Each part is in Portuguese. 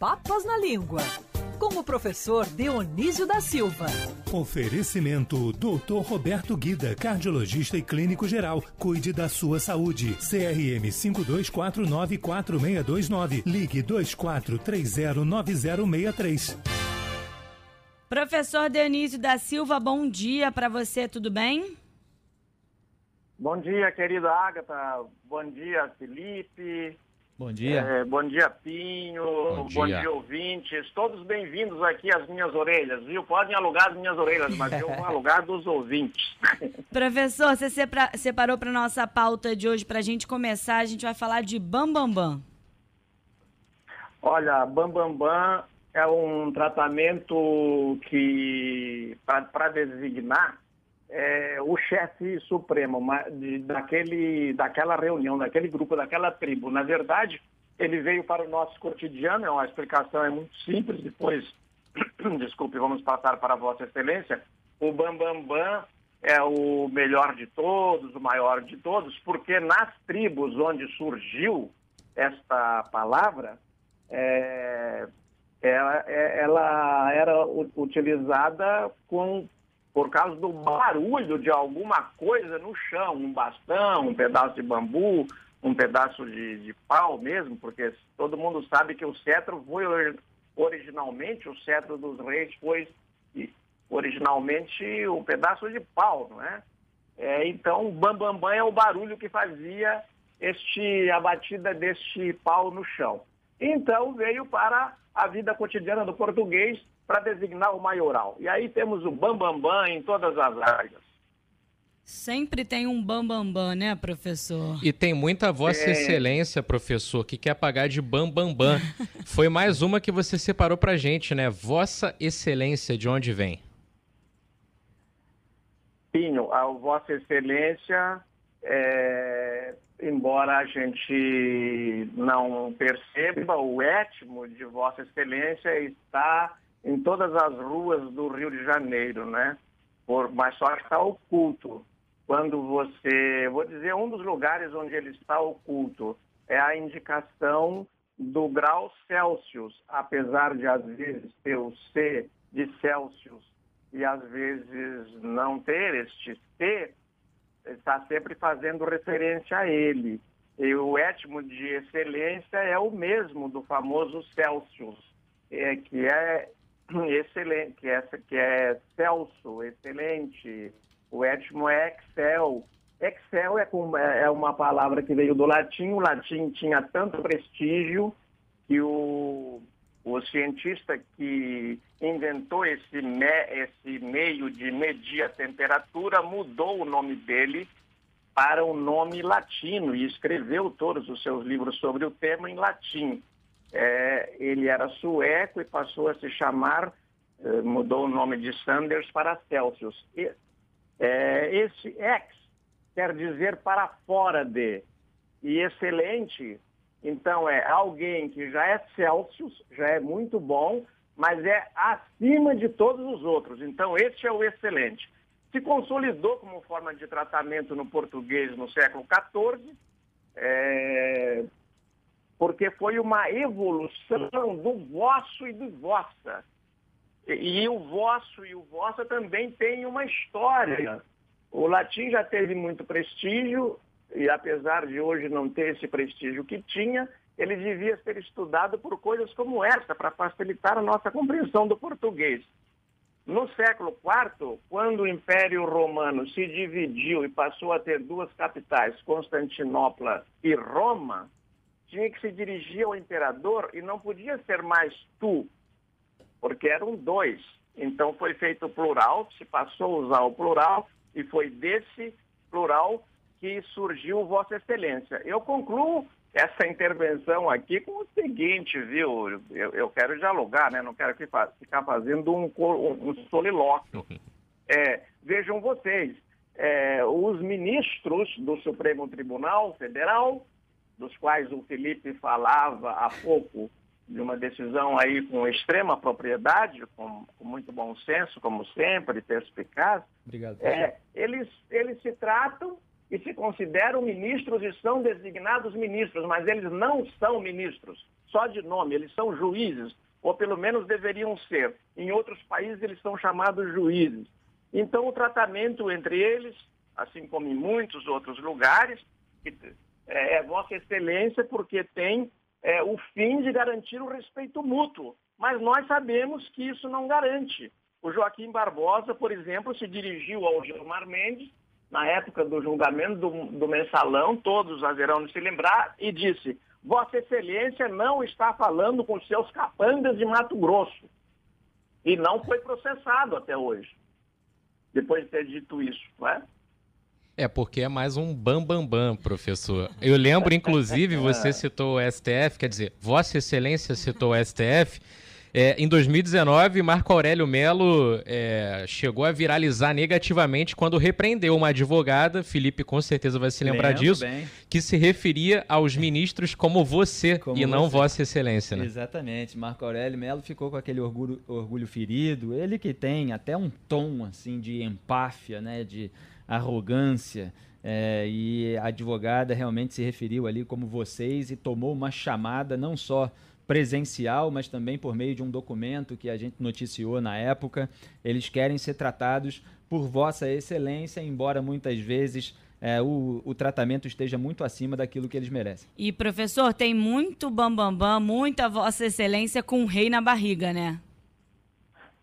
Papas na Língua, com o professor Dionísio da Silva. Oferecimento Dr. Roberto Guida, cardiologista e clínico geral. Cuide da sua saúde. CRM 52494629. Ligue 24309063. Professor Dionísio da Silva, bom dia para você, tudo bem? Bom dia, querida Agatha. Bom dia, Felipe. Bom dia. É, bom dia, Pinho. Bom dia. bom dia, ouvintes. Todos bem-vindos aqui às minhas orelhas, viu? Podem alugar as minhas orelhas, mas eu vou alugar dos ouvintes. Professor, você separou para nossa pauta de hoje para a gente começar, a gente vai falar de Bambambam. Bam, bam. Olha, Bambambam Bam Bam é um tratamento que, para designar é, o chefe supremo de- daquele, daquela reunião, daquele grupo, daquela tribo. Na verdade, ele veio para o nosso cotidiano, é uma explicação é muito simples, depois, desculpe, vamos passar para Vossa Excelência. O Bambambam Bam Bam é o melhor de todos, o maior de todos, porque nas tribos onde surgiu esta palavra, é, ela, é- ela era utilizada com, por causa do barulho de alguma coisa no chão, um bastão, um pedaço de bambu, um pedaço de, de pau mesmo, porque todo mundo sabe que o cetro foi ori- originalmente, o cetro dos reis foi originalmente um pedaço de pau, não é? É, então, o bambambam bam, bam é o barulho que fazia este, a batida deste pau no chão. Então, veio para a vida cotidiana do português para designar o maioral. E aí temos o bambambam bam, bam em todas as áreas. Sempre tem um Bambambam, bam, bam, né, professor? E tem muita Vossa É. Excelência, professor, que quer pagar de bam bam bam. Foi mais uma que você separou pra gente, né? Vossa Excelência, de onde vem? Pinho, a Vossa Excelência, é, embora a gente não perceba, o étimo de Vossa Excelência está em todas as ruas do Rio de Janeiro, né? Por, mas só está oculto. Quando você, vou dizer, um dos lugares onde ele está oculto é a indicação do grau Celsius, apesar de às vezes ter o C de Celsius e às vezes não ter este C, está sempre fazendo referência a ele. E o étimo de excelência é o mesmo do famoso Celsius, é, que é excelente, que é, que é Celso, excelente. O étimo é Excel. Excel é, com- é é uma palavra que veio do latim. O latim tinha tanto prestígio que o, o cientista que inventou esse, me- esse meio de medir a temperatura mudou o nome dele para o nome latino e escreveu todos os seus livros sobre o tema em latim. É, ele era sueco e passou a se chamar, eh, mudou o nome de Sanders para Celsius. E, é, esse ex quer dizer para fora de. E excelente, então é alguém que já é Celsius, já é muito bom, mas é acima de todos os outros. Então esse é o excelente. Se consolidou como forma de tratamento no português no século XIV, é, porque foi uma evolução do vosso e do vossa. E, o vosso e o vossa também tem uma história. O latim já teve muito prestígio, e apesar de hoje não ter esse prestígio que tinha, ele devia ser estudado por coisas como essa, para facilitar a nossa compreensão do português. No século IV, quando o Império Romano se dividiu e passou a ter duas capitais, Constantinopla e Roma, tinha que se dirigir ao imperador e não podia ser mais tu, porque eram dois. Então foi feito plural, se passou a usar o plural, e foi desse plural que surgiu Vossa Excelência. Eu concluo essa intervenção aqui com o seguinte, viu? Eu, eu quero dialogar, né? Não quero ficar fazendo um, co- um solilóquio. É, vejam vocês, é, os ministros do Supremo Tribunal Federal, dos quais o Felipe falava há pouco, de uma decisão aí com extrema propriedade, com, com muito bom senso, como sempre, perspicaz, Obrigado. é, eles, eles se tratam e se consideram ministros e são designados ministros, mas eles não são ministros, só de nome, eles são juízes, ou pelo menos deveriam ser. Em outros países eles são chamados juízes. Então o tratamento entre eles, assim como em muitos outros lugares, é, é Vossa Excelência porque tem é, o fim de garantir o respeito mútuo. Mas nós sabemos que isso não garante. O Joaquim Barbosa, por exemplo, se dirigiu ao Gilmar Mendes na época do julgamento do, do mensalão, todos haverão de se lembrar, e disse: Vossa Excelência não está falando com seus capangas de Mato Grosso. E não foi processado até hoje, depois de ter dito isso, não é? É, porque é mais um bambambam, bam, bam, professor. Eu lembro, inclusive, você citou o STF, quer dizer, Vossa Excelência citou o STF, é, em 2019, Marco Aurélio Melo é, chegou a viralizar negativamente quando repreendeu uma advogada, Felipe com certeza vai se lembrar Lembro disso, bem. que se referia aos ministros como você como e não Vossa Excelência. Né? Exatamente. Marco Aurélio Melo ficou com aquele orgulho, orgulho ferido. Ele que tem até um tom assim de empáfia, né, de arrogância. É, e a advogada realmente se referiu ali como vocês e tomou uma chamada não só presencial, mas também por meio de um documento que a gente noticiou na época. Eles querem ser tratados por Vossa Excelência, embora muitas vezes é, o, o, tratamento esteja muito acima daquilo que eles merecem. E, professor, tem muito bambambam, bam, bam, muita Vossa Excelência com o rei na barriga, né?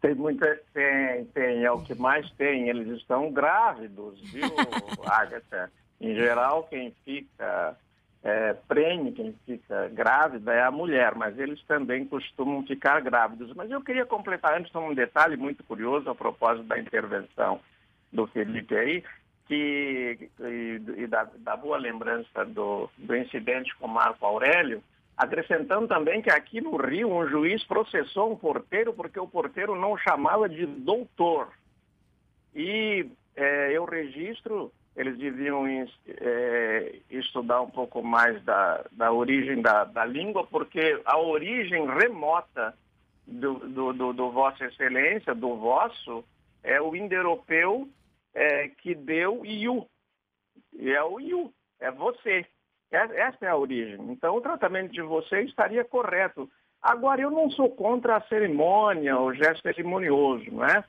Tem muita. Tem, tem. É o que mais tem. Eles estão grávidos, viu, Agatha? Em geral, quem fica é, prene, quem fica grávida é a mulher, mas eles também costumam ficar grávidos. Mas eu queria completar antes um detalhe muito curioso a propósito da intervenção do Felipe aí, que, e, e da, da, boa lembrança do, do incidente com Marco Aurélio, acrescentando também que aqui no Rio um juiz processou um porteiro porque o porteiro não chamava de doutor. E é, eu registro eles deviam é, estudar um pouco mais da, da origem da, da língua, porque a origem remota do, do, do, do Vossa Excelência, do vosso, é o indo-europeu é, que deu iu. E é o iu, é você. Essa é a origem. Então, o tratamento de você estaria correto. Agora, eu não sou contra a cerimônia, o gesto cerimonioso, não é?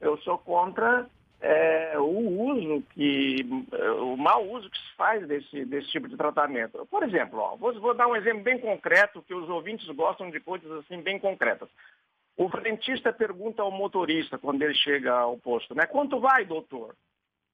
Eu sou contra é, o uso que, o mau uso que se faz desse, desse tipo de tratamento. Por exemplo, ó, vou, vou, dar um exemplo bem concreto, que os ouvintes gostam de coisas assim bem concretas. O frentista pergunta ao motorista quando ele chega ao posto, né? Quanto vai, doutor?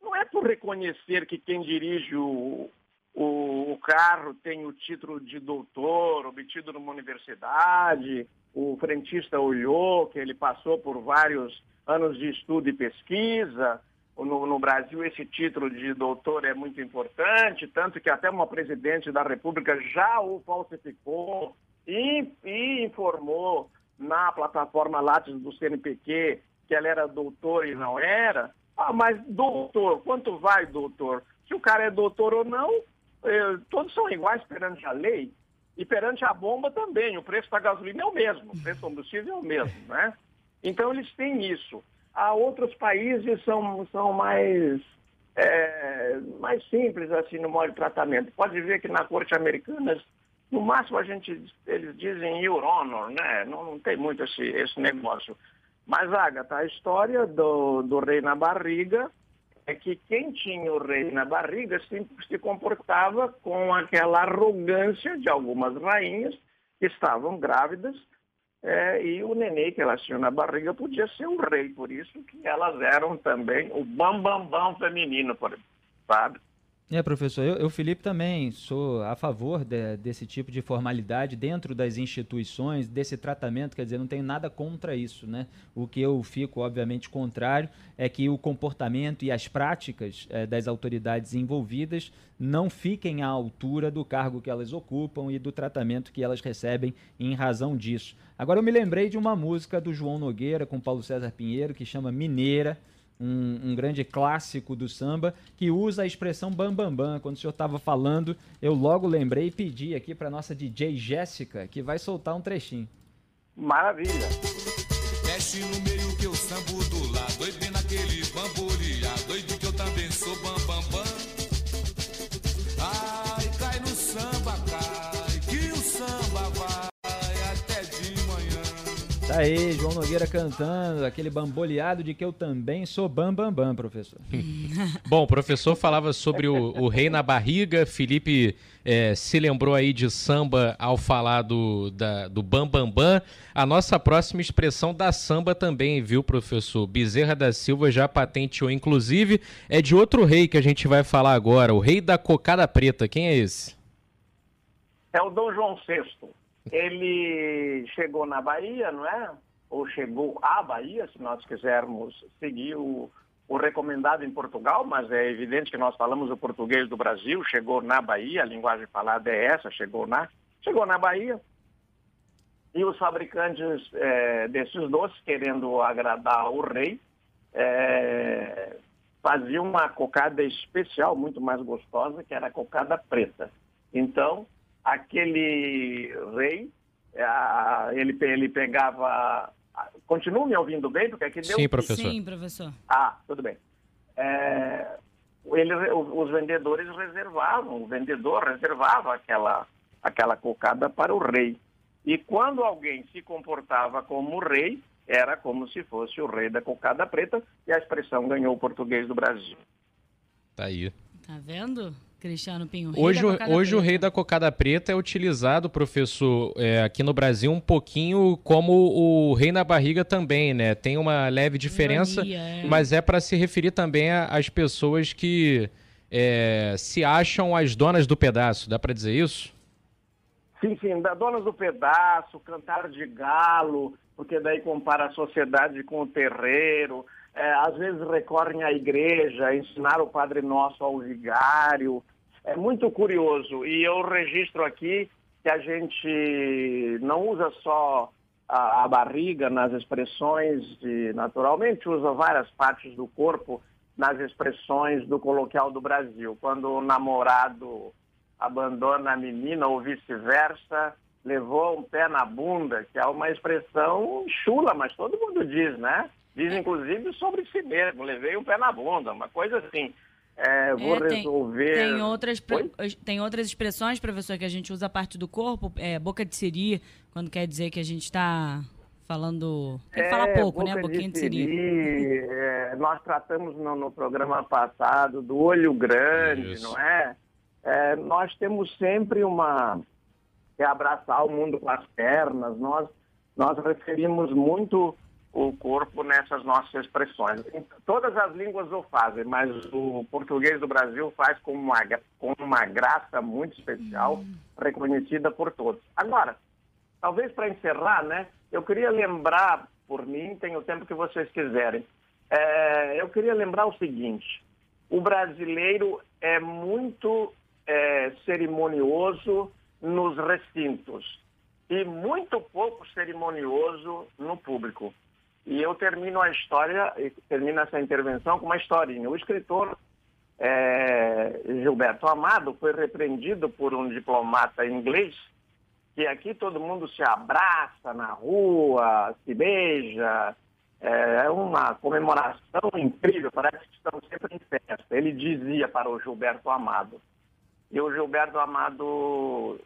Não é por reconhecer que quem dirige o, o, o carro tem o título de doutor, obtido numa universidade, o frentista olhou que ele passou por vários anos de estudo e pesquisa. No, no, Brasil, esse título de doutor é muito importante, tanto que até uma presidente da República já o falsificou e, e informou na plataforma Lattes do CNPq que ela era doutor e não era. Ah, mas doutor, quanto vai, doutor? Se o cara é doutor ou não, todos são iguais perante a lei. E perante a bomba também, o preço da gasolina é o mesmo, o preço do combustível é o mesmo, né? Então, eles têm isso. Há outros países são, são mais, é, mais simples assim no modo de tratamento. Pode ver que na corte americana, no máximo a gente, eles dizem your honor, né? Não, não tem muito esse, esse negócio. Mas, Agatha, a história do, do rei na barriga é que quem tinha o rei na barriga se, se comportava com aquela arrogância de algumas rainhas que estavam grávidas é, e o nenê que elas tinham na barriga podia ser um rei, por isso que elas eram também o bambambam bam, bam feminino, sabe? É, professor, eu, eu, Felipe, também sou a favor de, desse tipo de formalidade dentro das instituições, desse tratamento, quer dizer, não tenho nada contra isso, né? O que eu fico, obviamente, contrário é que o comportamento e as práticas é, das autoridades envolvidas não fiquem à altura do cargo que elas ocupam e do tratamento que elas recebem em razão disso. Agora, eu me lembrei de uma música do João Nogueira com Paulo César Pinheiro que chama Mineira um, um, grande clássico do samba, que usa a expressão bambambam. Bam, bam. Quando o senhor estava falando, eu logo lembrei e pedi aqui para nossa DJ Jéssica, que vai soltar um trechinho. Maravilha! Mexe no meio que eu sambo do lado, doido naquele bambolear, aí, João Nogueira cantando, aquele bamboleado de que eu também sou bam bam bam, professor. Bom, o professor falava sobre o, o rei na barriga, Felipe é, se lembrou aí de samba ao falar do, da, do bam bam bam. A nossa próxima expressão da samba também, viu, professor? Bezerra da Silva já patenteou, inclusive, é de outro rei que a gente vai falar agora, o rei da cocada preta. Quem é esse? É o Dom João VI. Ele chegou na Bahia, não é? Ou chegou à Bahia, se nós quisermos seguir o, o recomendado em Portugal, mas é evidente que nós falamos o português do Brasil, chegou na Bahia, a linguagem falada é essa, chegou na, chegou na Bahia. E os fabricantes é, desses doces, querendo agradar o rei, é, faziam uma cocada especial, muito mais gostosa, que era a cocada preta. Então, aquele rei, é, ele, ele pegava. Continua me ouvindo bem? Porque aqui deu... Sim, professor. Sim, professor. Ah, tudo bem. É, ele, os vendedores reservavam, o vendedor reservava aquela, aquela cocada para o rei. E quando alguém se comportava como rei, era como se fosse o rei da cocada preta, e a expressão ganhou o português do Brasil. Tá aí. Tá vendo? Cristiano Pinho. Hoje, o- hoje o rei da cocada preta é utilizado, professor, é, aqui no Brasil um pouquinho como o rei na barriga também, né? Tem uma leve diferença, Ironia, é. mas é para se referir também às pessoas que é, se acham as donas do pedaço. Dá para dizer isso? Sim, sim, da donas do pedaço, cantar de galo, porque daí compara a sociedade com o terreiro. É, às vezes recorrem à igreja, ensinar o Padre Nosso ao vigário. É muito curioso. E eu registro aqui que a gente não usa só a, a barriga nas expressões, de, naturalmente usa várias partes do corpo nas expressões do coloquial do Brasil. Quando o namorado abandona a menina ou vice-versa, levou um pé na bunda, que é uma expressão chula, mas todo mundo diz, né? Diz inclusive sobre si mesmo, levei um pé na bunda, uma coisa assim. É, vou É, tem- resolver. Tem outras, Oi? tem outras expressões, professor, que a gente usa a parte do corpo, é, boca de siri, quando quer dizer que a gente está falando. Tem que falar É, pouco, né? Boquinha de siri. siri, é, nós tratamos no, no programa passado do olho grande, Isso. não é? É, Nós temos sempre uma. É abraçar o mundo com as pernas, nós, nós referimos muito o corpo nessas nossas expressões. Todas as línguas o fazem, mas o português do Brasil faz com uma, com uma graça muito especial, reconhecida por todos. Agora, talvez para encerrar, né, eu queria lembrar, por mim, tem o tempo que vocês quiserem, É, eu queria lembrar o seguinte, o brasileiro é muito é, cerimonioso nos recintos e muito pouco cerimonioso no público. E eu termino a história, termino essa intervenção com uma historinha. O escritor é, Gilberto Amado foi repreendido por um diplomata inglês que aqui todo mundo se abraça na rua, se beija, é uma comemoração incrível, parece que estamos sempre em festa. Ele dizia para o Gilberto Amado. E o Gilberto Amado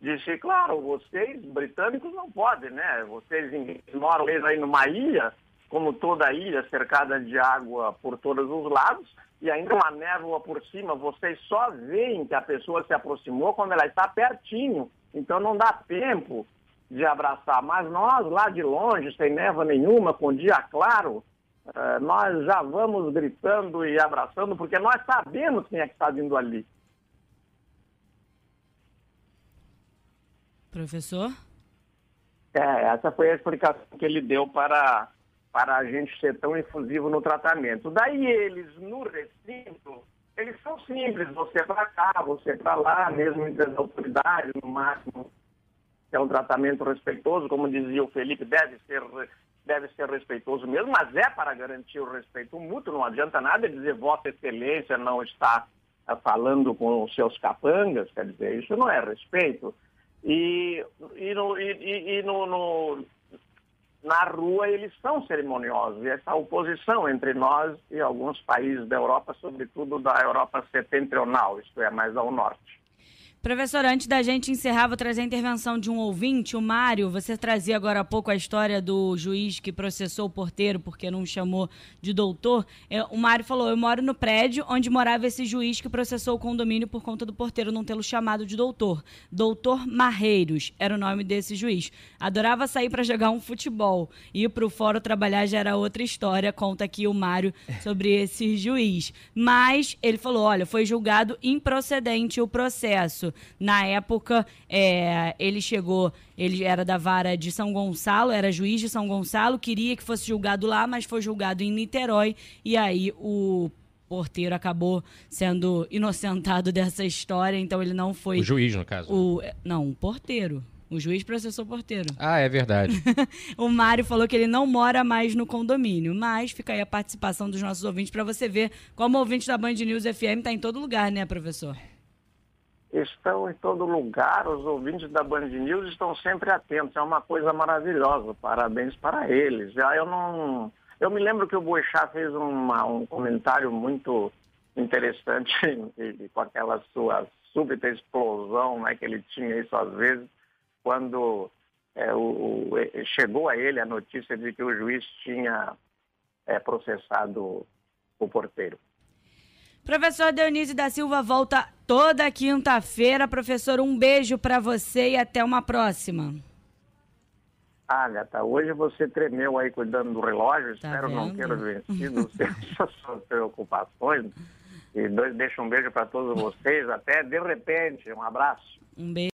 disse, claro, vocês britânicos não podem, né? Vocês moram aí numa ilha, como toda ilha cercada de água por todos os lados, e ainda uma névoa por cima, vocês só veem que a pessoa se aproximou quando ela está pertinho. Então não dá tempo de abraçar. Mas nós, lá de longe, sem névoa nenhuma, com dia claro, eh, nós já vamos gritando e abraçando, porque nós sabemos quem é que está vindo ali. Professor? É, essa foi a explicação que ele deu para, para a gente ser tão infusivo no tratamento. Daí eles, no recinto, eles são simples, você para cá, você para lá, mesmo entre as autoridades, no máximo, é um tratamento respeitoso, como dizia o Felipe, deve ser, deve ser respeitoso mesmo, mas é para garantir o respeito mútuo, não adianta nada dizer Vossa Excelência não está falando com os seus capangas, quer dizer, isso não é respeito. E, e, no, e, e- no, no- na rua eles são cerimoniosos. E essa oposição entre nós e alguns países da Europa, sobretudo da Europa setentrional, isto é, mais ao norte. Professor, antes da gente encerrar, vou trazer a intervenção de um ouvinte, o Mário. Você trazia agora há pouco a história do juiz que processou o porteiro porque não chamou de doutor. É, o Mário falou: Eu moro no prédio onde morava esse juiz que processou o condomínio por conta do porteiro não tê-lo chamado de doutor. Doutor Marreiros era o nome desse juiz. Adorava sair para jogar um futebol. Ir para o fórum trabalhar já era outra história. Conta aqui o Mário sobre esse juiz. Mas ele falou: olha, foi julgado improcedente o processo. Na época, é, ele chegou, ele era da vara de São Gonçalo, era juiz de São Gonçalo, queria que fosse julgado lá, mas foi julgado em Niterói. E aí o porteiro acabou sendo inocentado dessa história, então ele não foi. O juiz, no caso. O, não, o porteiro. O juiz processou o porteiro. Ah, é verdade. o Mário falou que ele não mora mais no condomínio, mas fica aí a participação dos nossos ouvintes para você ver como o ouvinte da Band News FM está em todo lugar, né, professor? Estão em todo lugar, os ouvintes da Band News estão sempre atentos, é uma coisa maravilhosa, parabéns para eles. Já eu não. Eu me lembro que o Boechat fez uma, um comentário muito interessante com aquela sua súbita explosão né, que ele tinha isso às vezes, quando é, o, chegou a ele a notícia de que o juiz tinha é, processado o porteiro. Professor Dionísio da Silva volta toda quinta-feira. Professor, um beijo para você e até uma próxima. Agatha, hoje você tremeu aí cuidando do relógio. Tá Espero vendo? não ter vencido suas preocupações. E dois, deixa um beijo para todos vocês. Até de repente. Um abraço. Um beijo.